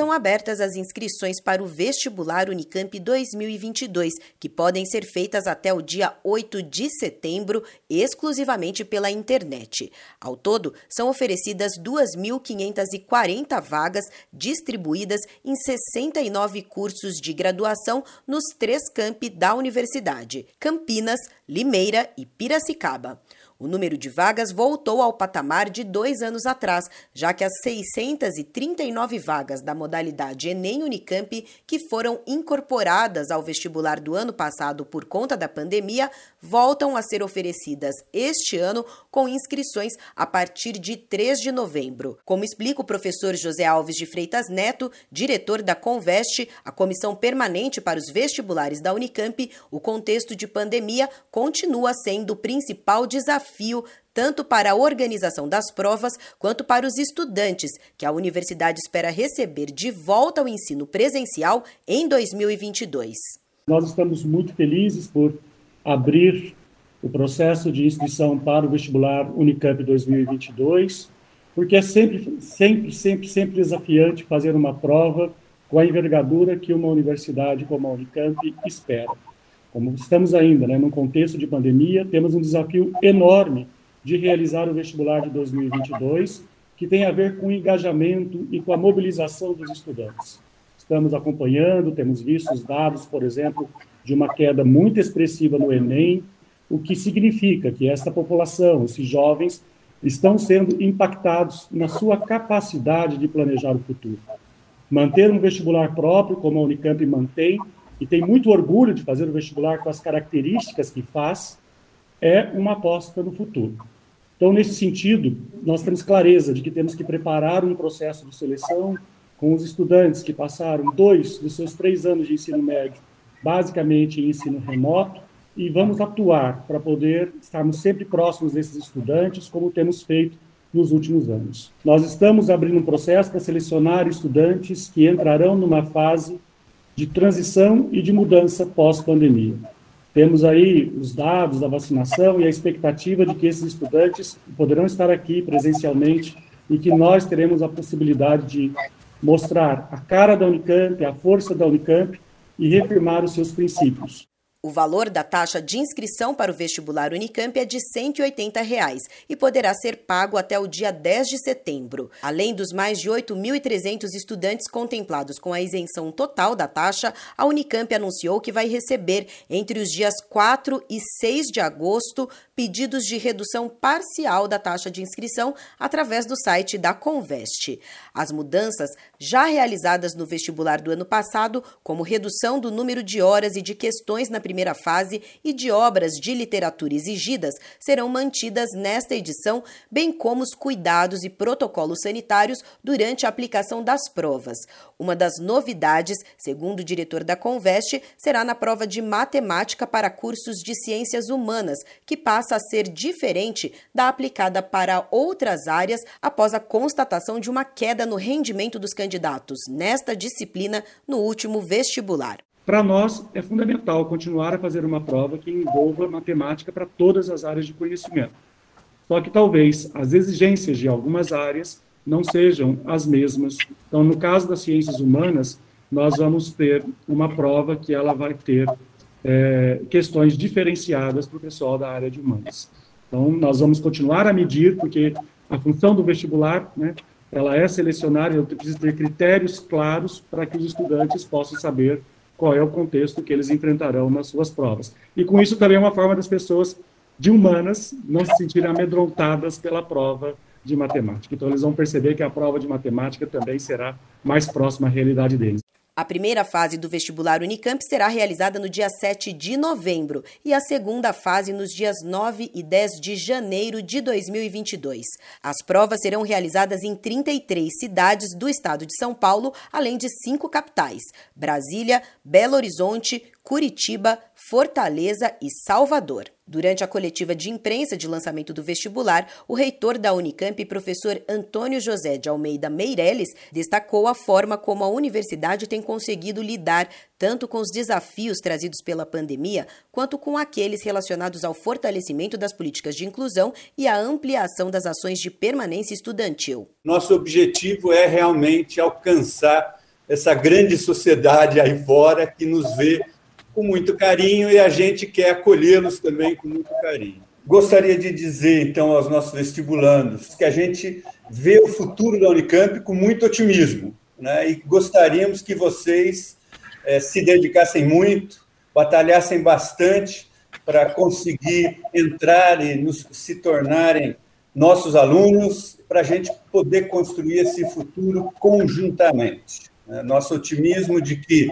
Estão abertas as inscrições para o vestibular Unicamp 2022, que podem ser feitas até o dia 8 de setembro, exclusivamente pela internet. Ao todo, são oferecidas 2.540 vagas distribuídas em 69 cursos de graduação nos três campi da universidade: Campinas, Limeira e Piracicaba. O número de vagas voltou ao patamar de dois anos atrás, já que as 639 vagas da modalidade Enem Unicamp, que foram incorporadas ao vestibular do ano passado por conta da pandemia, voltam a ser oferecidas este ano com inscrições a partir de 3 de novembro. Como explica o professor José Alves de Freitas Neto, diretor da Conveste, a comissão permanente para os vestibulares da Unicamp, o contexto de pandemia continua sendo o principal desafio desafio tanto para a organização das provas quanto para os estudantes, que a universidade espera receber de volta ao ensino presencial em 2022. Nós estamos muito felizes por abrir o processo de inscrição para o vestibular Unicamp 2022, porque é sempre, sempre, sempre, sempre desafiante fazer uma prova com a envergadura que uma universidade como a Unicamp espera. Como estamos ainda né, num contexto de pandemia, temos um desafio enorme de realizar o vestibular de 2022, que tem a ver com o engajamento e com a mobilização dos estudantes. Estamos acompanhando, temos visto os dados, por exemplo, de uma queda muito expressiva no Enem, o que significa que esta população, esses jovens, estão sendo impactados na sua capacidade de planejar o futuro. Manter um vestibular próprio, como a Unicamp mantém, e tem muito orgulho de fazer o vestibular com as características que faz, é uma aposta no futuro. Então, nesse sentido, nós temos clareza de que temos que preparar um processo de seleção com os estudantes que passaram dois dos seus três anos de ensino médio, basicamente em ensino remoto, e vamos atuar para poder estarmos sempre próximos desses estudantes, como temos feito nos últimos anos. Nós estamos abrindo um processo para selecionar estudantes que entrarão numa fase de transição e de mudança pós-pandemia. Temos aí os dados da vacinação e a expectativa de que esses estudantes poderão estar aqui presencialmente e que nós teremos a possibilidade de mostrar a cara da Unicamp, a força da Unicamp e reafirmar os seus princípios. O valor da taxa de inscrição para o vestibular Unicamp é de 180 reais e poderá ser pago até o dia 10 de setembro. Além dos mais de 8.300 estudantes contemplados com a isenção total da taxa, a Unicamp anunciou que vai receber, entre os dias 4 e 6 de agosto, pedidos de redução parcial da taxa de inscrição através do site da Conveste. As mudanças já realizadas no vestibular do ano passado, como redução do número de horas e de questões na primeira fase e de obras de literatura exigidas serão mantidas nesta edição, bem como os cuidados e protocolos sanitários durante a aplicação das provas. Uma das novidades, segundo o diretor da Conveste, será na prova de matemática para cursos de ciências humanas, que passa a ser diferente da aplicada para outras áreas após a constatação de uma queda no rendimento dos candidatos nesta disciplina no último vestibular. Para nós, é fundamental continuar a fazer uma prova que envolva matemática para todas as áreas de conhecimento. Só que talvez as exigências de algumas áreas não sejam as mesmas. Então, no caso das ciências humanas, nós vamos ter uma prova que ela vai ter é, questões diferenciadas para o pessoal da área de humanas. Então, nós vamos continuar a medir, porque a função do vestibular, né, ela é selecionar, eu preciso ter critérios claros para que os estudantes possam saber qual é o contexto que eles enfrentarão nas suas provas. E com isso também é uma forma das pessoas de humanas não se sentirem amedrontadas pela prova de matemática. Então eles vão perceber que a prova de matemática também será mais próxima à realidade deles. A primeira fase do vestibular Unicamp será realizada no dia 7 de novembro e a segunda fase nos dias 9 e 10 de janeiro de 2022. As provas serão realizadas em 33 cidades do estado de São Paulo, além de cinco capitais: Brasília, Belo Horizonte, Curitiba, Fortaleza e Salvador. Durante a coletiva de imprensa de lançamento do vestibular, o reitor da Unicamp, professor Antônio José de Almeida Meirelles, destacou a forma como a universidade tem conseguido lidar tanto com os desafios trazidos pela pandemia, quanto com aqueles relacionados ao fortalecimento das políticas de inclusão e à ampliação das ações de permanência estudantil. Nosso objetivo é realmente alcançar essa grande sociedade aí fora que nos vê com muito carinho e a gente quer acolhê-los também com muito carinho. Gostaria de dizer, então, aos nossos vestibulandos que a gente vê o futuro da Unicamp com muito otimismo né? e gostaríamos que vocês é, se dedicassem muito, batalhassem bastante para conseguir entrar e nos, se tornarem nossos alunos, para a gente poder construir esse futuro conjuntamente. Né? Nosso otimismo de que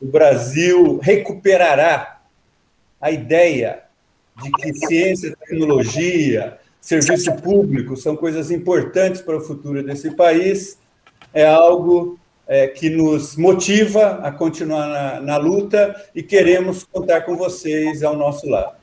o Brasil recuperará a ideia de que ciência, tecnologia, serviço público são coisas importantes para o futuro desse país, é algo é, que nos motiva a continuar na, na luta e queremos contar com vocês ao nosso lado.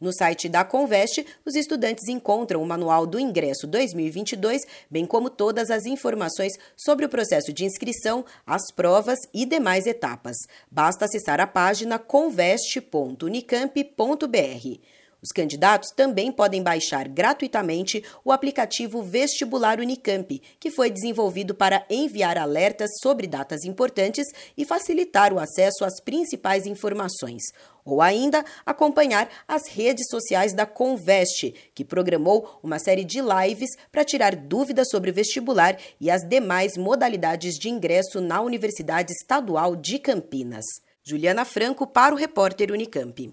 No site da Conveste, os estudantes encontram o Manual do Ingresso 2022, bem como todas as informações sobre o processo de inscrição, as provas e demais etapas. Basta acessar a página conveste.unicamp.br. Os candidatos também podem baixar gratuitamente o aplicativo Vestibular Unicamp, que foi desenvolvido para enviar alertas sobre datas importantes e facilitar o acesso às principais informações. Ou ainda acompanhar as redes sociais da Conveste, que programou uma série de lives para tirar dúvidas sobre o vestibular e as demais modalidades de ingresso na Universidade Estadual de Campinas. Juliana Franco para o repórter Unicamp.